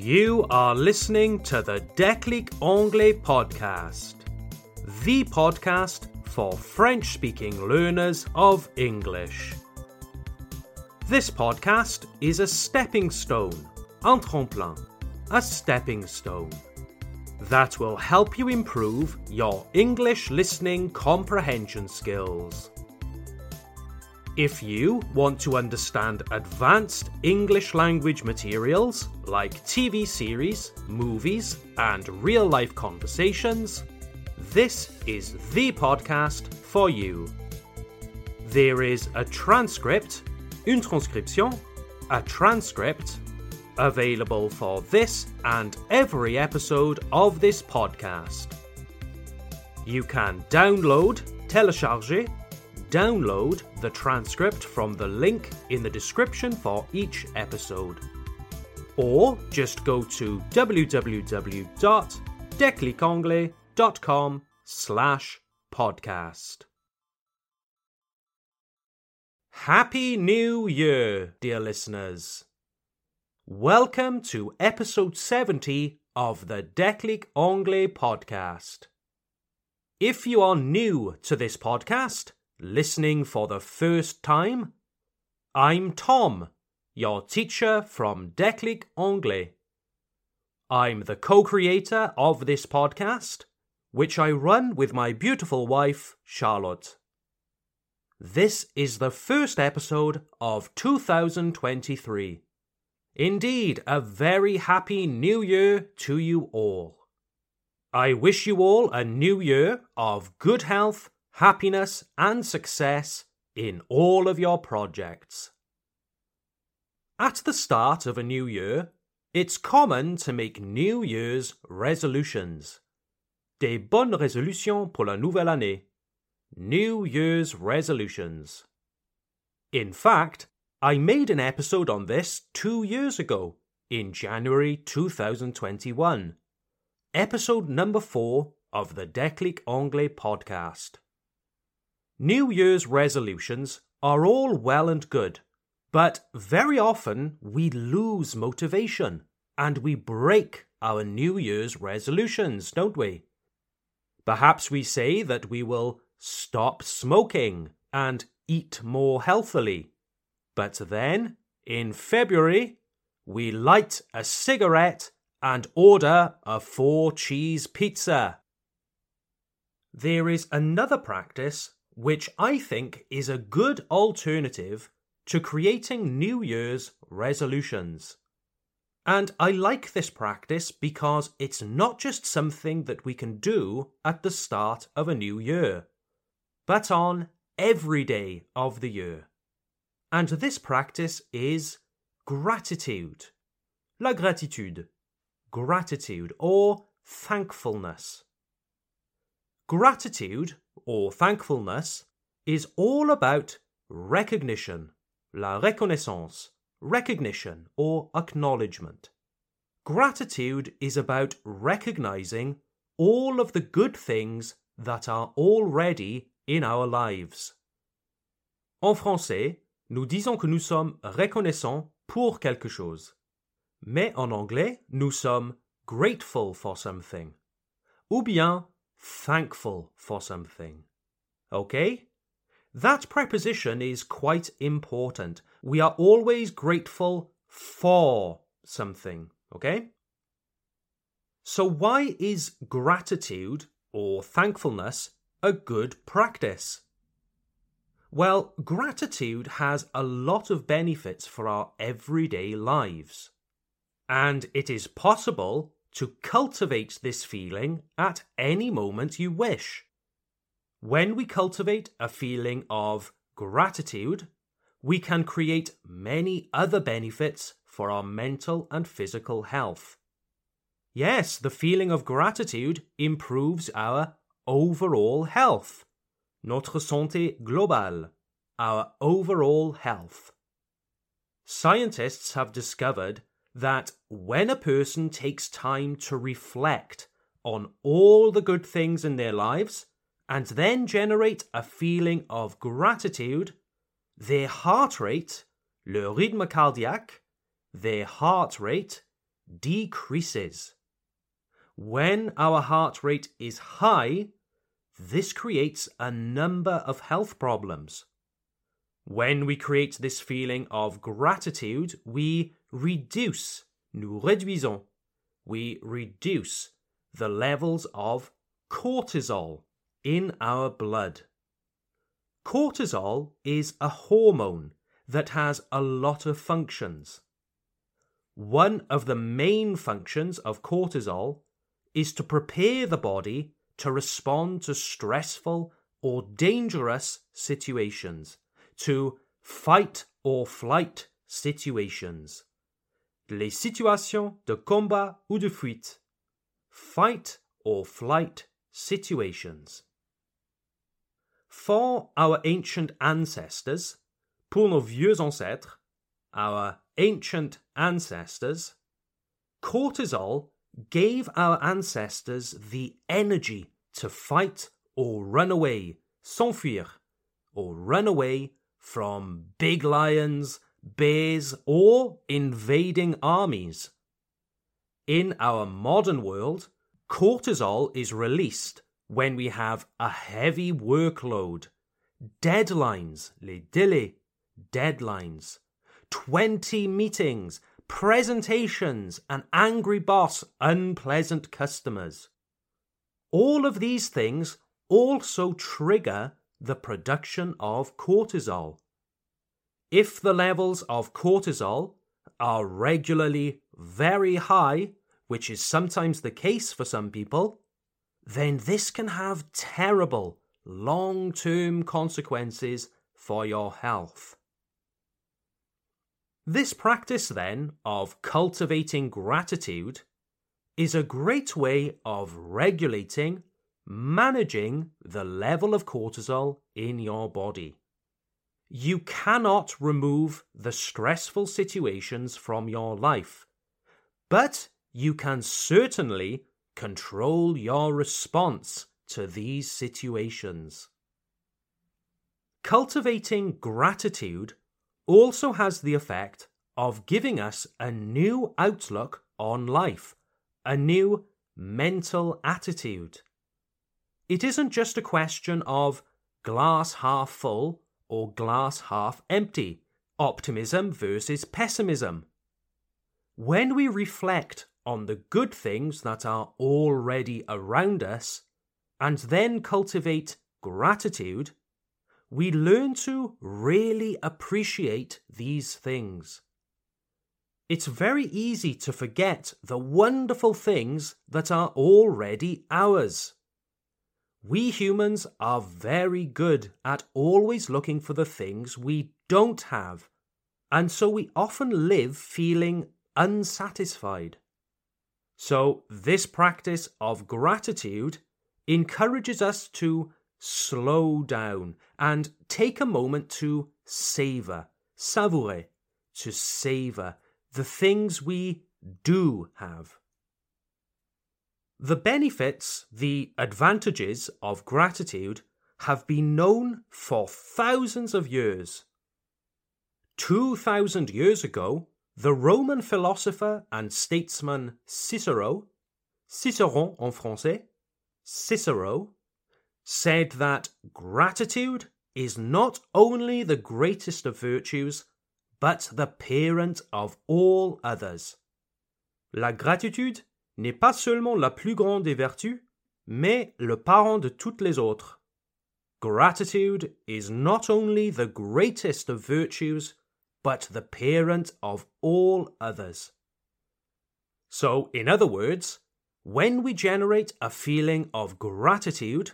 You are listening to the Déclic Anglais podcast, the podcast for French speaking learners of English. This podcast is a stepping stone, un tremplin, a stepping stone, that will help you improve your English listening comprehension skills. If you want to understand advanced English language materials like TV series, movies, and real life conversations, this is the podcast for you. There is a transcript, une transcription, a transcript, available for this and every episode of this podcast. You can download, télécharger, download the transcript from the link in the description for each episode. Or just go to www.declicanglais.com slash podcast. Happy New Year, dear listeners. Welcome to episode 70 of the Déclic Anglais podcast. If you are new to this podcast, listening for the first time, I'm Tom, your teacher from Déclic Anglais. I'm the co creator of this podcast, which I run with my beautiful wife, Charlotte. This is the first episode of 2023. Indeed, a very happy new year to you all. I wish you all a new year of good health happiness, and success in all of your projects. At the start of a new year, it's common to make New Year's resolutions. Des bonnes résolutions pour la nouvelle année. New Year's resolutions. In fact, I made an episode on this two years ago, in January 2021. Episode number four of the Déclic Anglais podcast. New Year's resolutions are all well and good, but very often we lose motivation and we break our New Year's resolutions, don't we? Perhaps we say that we will stop smoking and eat more healthily. But then, in February, we light a cigarette and order a four cheese pizza. There is another practice which I think is a good alternative to creating New Year's resolutions. And I like this practice because it's not just something that we can do at the start of a new year, but on every day of the year. And this practice is gratitude. La gratitude. Gratitude or thankfulness. Gratitude or thankfulness is all about recognition, la reconnaissance, recognition or acknowledgement. Gratitude is about recognizing all of the good things that are already in our lives. En français, nous disons que nous sommes reconnaissants pour quelque chose. Mais en anglais, nous sommes grateful for something. Ou bien thankful for something. Okay? That preposition is quite important. We are always grateful for something. Okay? So, why is gratitude or thankfulness a good practice? Well, gratitude has a lot of benefits for our everyday lives. And it is possible to cultivate this feeling at any moment you wish. When we cultivate a feeling of gratitude, we can create many other benefits for our mental and physical health. Yes, the feeling of gratitude improves our overall health. Notre santé globale, our overall health. Scientists have discovered that when a person takes time to reflect on all the good things in their lives and then generate a feeling of gratitude, their heart rate, le rythme cardiaque, their heart rate decreases. When our heart rate is high, this creates a number of health problems. When we create this feeling of gratitude, we reduce, nous réduisons, we reduce the levels of cortisol in our blood. Cortisol is a hormone that has a lot of functions. One of the main functions of cortisol is to prepare the body to respond to stressful or dangerous situations, to fight or flight situations. Les situations de combat ou de fuite. Fight or flight situations. For our ancient ancestors, pour nos vieux ancêtres, our ancient ancestors, cortisol gave our ancestors the energy to fight or run away, s'enfuir, or run away from big lions, bears, or invading armies. In our modern world, cortisol is released when we have a heavy workload, deadlines, les délais, deadlines, 20 meetings, presentations, an angry boss, unpleasant customers. All of these things also trigger the production of cortisol. If the levels of cortisol are regularly very high, which is sometimes the case for some people, then this can have terrible long term consequences for your health. This practice, then, of cultivating gratitude is a great way of regulating, managing the level of cortisol in your body. You cannot remove the stressful situations from your life, but you can certainly control your response to these situations. Cultivating gratitude also has the effect of giving us a new outlook on life, a new mental attitude. It isn't just a question of glass half full or glass half empty, optimism versus pessimism. When we reflect on the good things that are already around us and then cultivate gratitude, we learn to really appreciate these things. It's very easy to forget the wonderful things that are already ours. We humans are very good at always looking for the things we don't have, and so we often live feeling unsatisfied. So, this practice of gratitude encourages us to slow down and take a moment to savor, savourer, to savor the things we do have. The benefits, the advantages of gratitude have been known for thousands of years. Two thousand years ago, the Roman philosopher and statesman Cicero, Cicéron en français, Cicero, said that gratitude is not only the greatest of virtues, but the parent of all others. La gratitude n'est pas seulement la plus grande des vertus, mais le parent de toutes les autres. Gratitude is not only the greatest of virtues, but the parent of all others. So, in other words, when we generate a feeling of gratitude,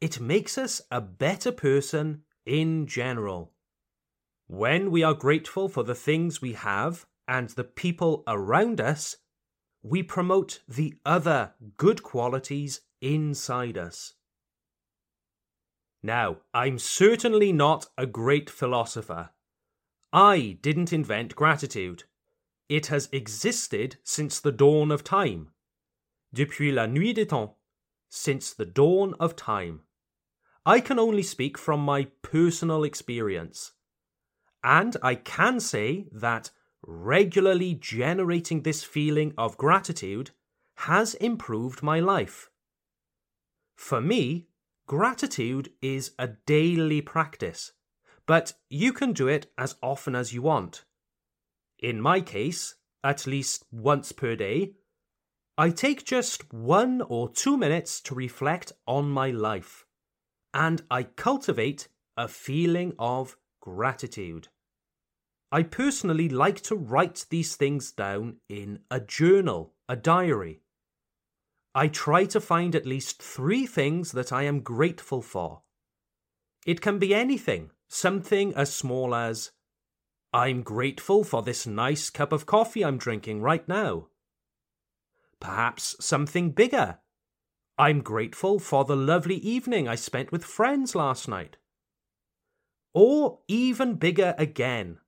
it makes us a better person in general. When we are grateful for the things we have and the people around us, we promote the other good qualities inside us. Now, I'm certainly not a great philosopher. I didn't invent gratitude. It has existed since the dawn of time. Depuis la nuit des temps since the dawn of time. I can only speak from my personal experience. And I can say that regularly generating this feeling of gratitude has improved my life. For me, gratitude is a daily practice, but you can do it as often as you want. In my case, at least once per day, I take just one or two minutes to reflect on my life, and I cultivate a feeling of gratitude. I personally like to write these things down in a journal, a diary. I try to find at least three things that I am grateful for. It can be anything, something as small as I'm grateful for this nice cup of coffee I'm drinking right now. Perhaps something bigger. I'm grateful for the lovely evening I spent with friends last night. Or even bigger again.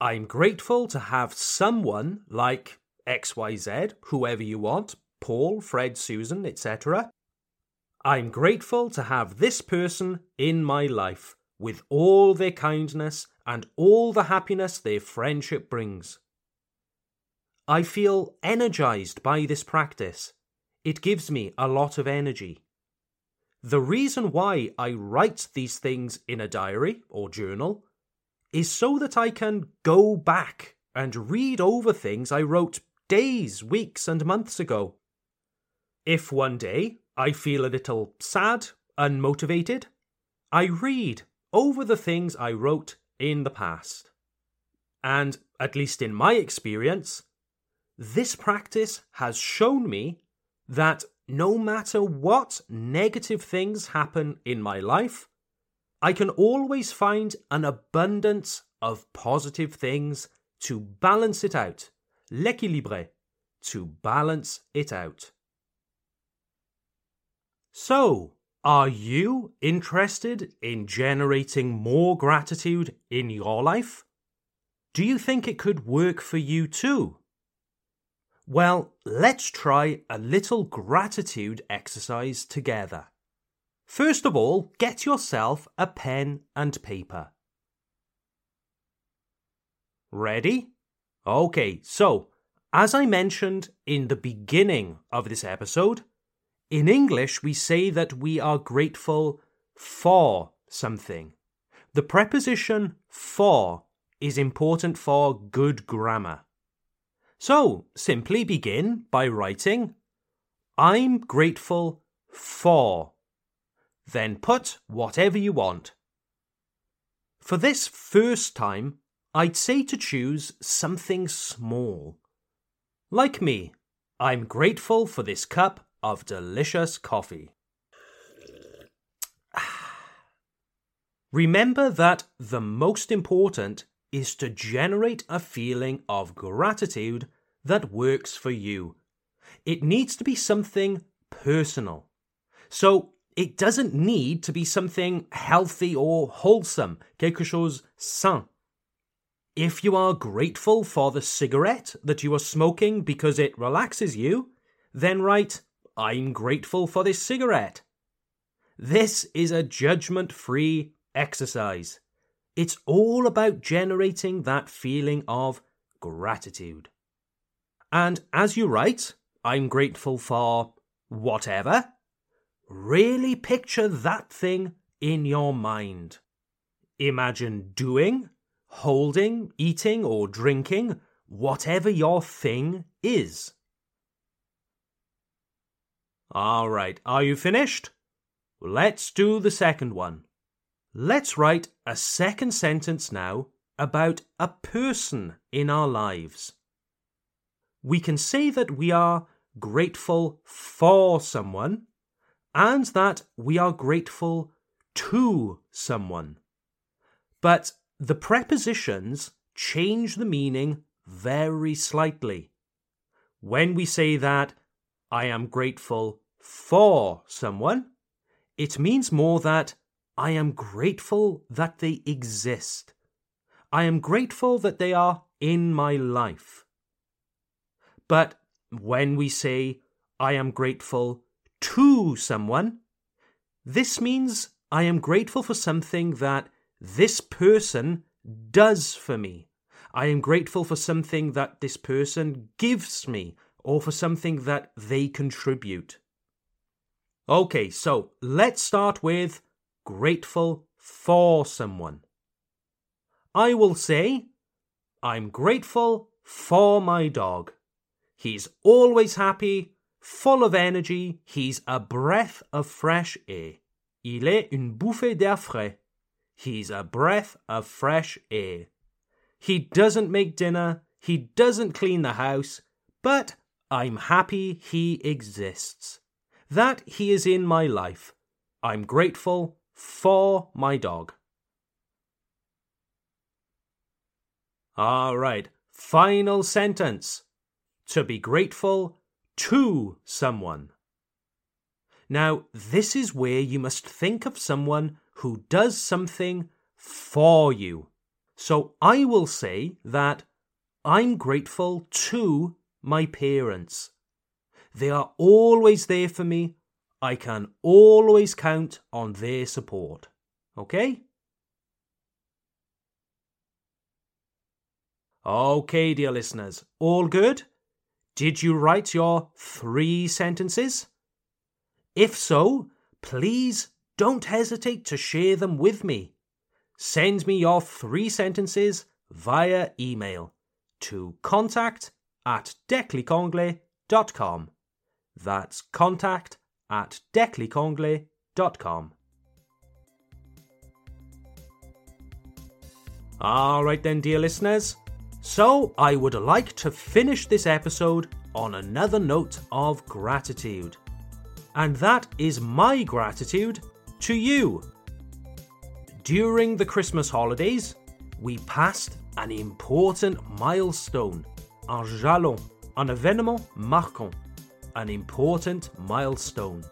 I'm grateful to have someone like XYZ, whoever you want, Paul, Fred, Susan, etc. I'm grateful to have this person in my life with all their kindness and all the happiness their friendship brings. I feel energized by this practice. It gives me a lot of energy. The reason why I write these things in a diary or journal is so that I can go back and read over things I wrote days, weeks, and months ago. If one day I feel a little sad, unmotivated, I read over the things I wrote in the past. And, at least in my experience, this practice has shown me that no matter what negative things happen in my life, I can always find an abundance of positive things to balance it out. L'équilibre, to balance it out. So, are you interested in generating more gratitude in your life? Do you think it could work for you too? Well, let's try a little gratitude exercise together. First of all, get yourself a pen and paper. Ready? Okay, so, as I mentioned in the beginning of this episode, in English, we say that we are grateful for something. The preposition for is important for good grammar. So, simply begin by writing, I'm grateful for. Then put whatever you want. For this first time, I'd say to choose something small. Like me, I'm grateful for this cup of delicious coffee. Remember that the most important is to generate a feeling of gratitude that works for you. It needs to be something personal. So, it doesn't need to be something healthy or wholesome, quelque chose sain. If you are grateful for the cigarette that you are smoking because it relaxes you, then write, I'm grateful for this cigarette. This is a judgment free exercise. It's all about generating that feeling of gratitude. And as you write, I'm grateful for whatever, really picture that thing in your mind. Imagine doing, holding, eating, or drinking whatever your thing is. All right, are you finished? Let's do the second one. Let's write a second sentence now about a person in our lives. We can say that we are grateful for someone and that we are grateful to someone. But the prepositions change the meaning very slightly. When we say that I am grateful for someone, it means more that I am grateful that they exist. I am grateful that they are in my life. But when we say, I am grateful to someone, this means I am grateful for something that this person does for me. I am grateful for something that this person gives me or for something that they contribute. Okay, so let's start with grateful for someone. I will say, I'm grateful for my dog. He's always happy, full of energy, he's a breath of fresh air. Il est une bouffée d'air frais. He's a breath of fresh air. He doesn't make dinner, he doesn't clean the house, but I'm happy he exists. That he is in my life. I'm grateful for my dog. All right, final sentence. To be grateful to someone. Now, this is where you must think of someone who does something for you. So I will say that I'm grateful to my parents. They are always there for me. I can always count on their support. Okay? Okay, dear listeners, all good? Did you write your three sentences? If so, please don't hesitate to share them with me. Send me your three sentences via email to contact at declicanglais.com. That's contact at declicanglais.com. All right, then, dear listeners. So, I would like to finish this episode on another note of gratitude. And that is my gratitude to you. During the Christmas holidays, we passed an important milestone, un jalon, un événement marquant, an important milestone.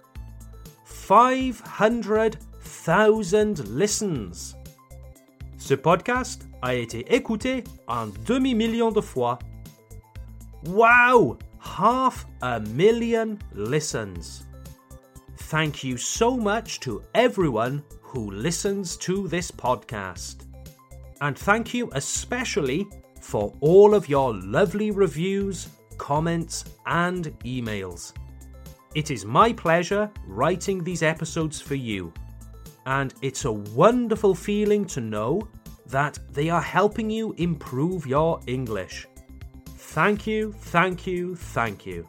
500,000 listens. Ce podcast a été écouté un demi-million de fois. Wow! Half a million listens. Thank you so much to everyone who listens to this podcast. And thank you especially for all of your lovely reviews, comments, and emails. It is my pleasure writing these episodes for you, and it's a wonderful feeling to know that they are helping you improve your English. Thank you, thank you, thank you.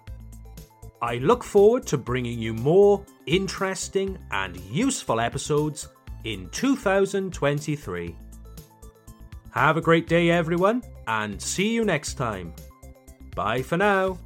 I look forward to bringing you more interesting and useful episodes in 2023. Have a great day, everyone, and see you next time. Bye for now.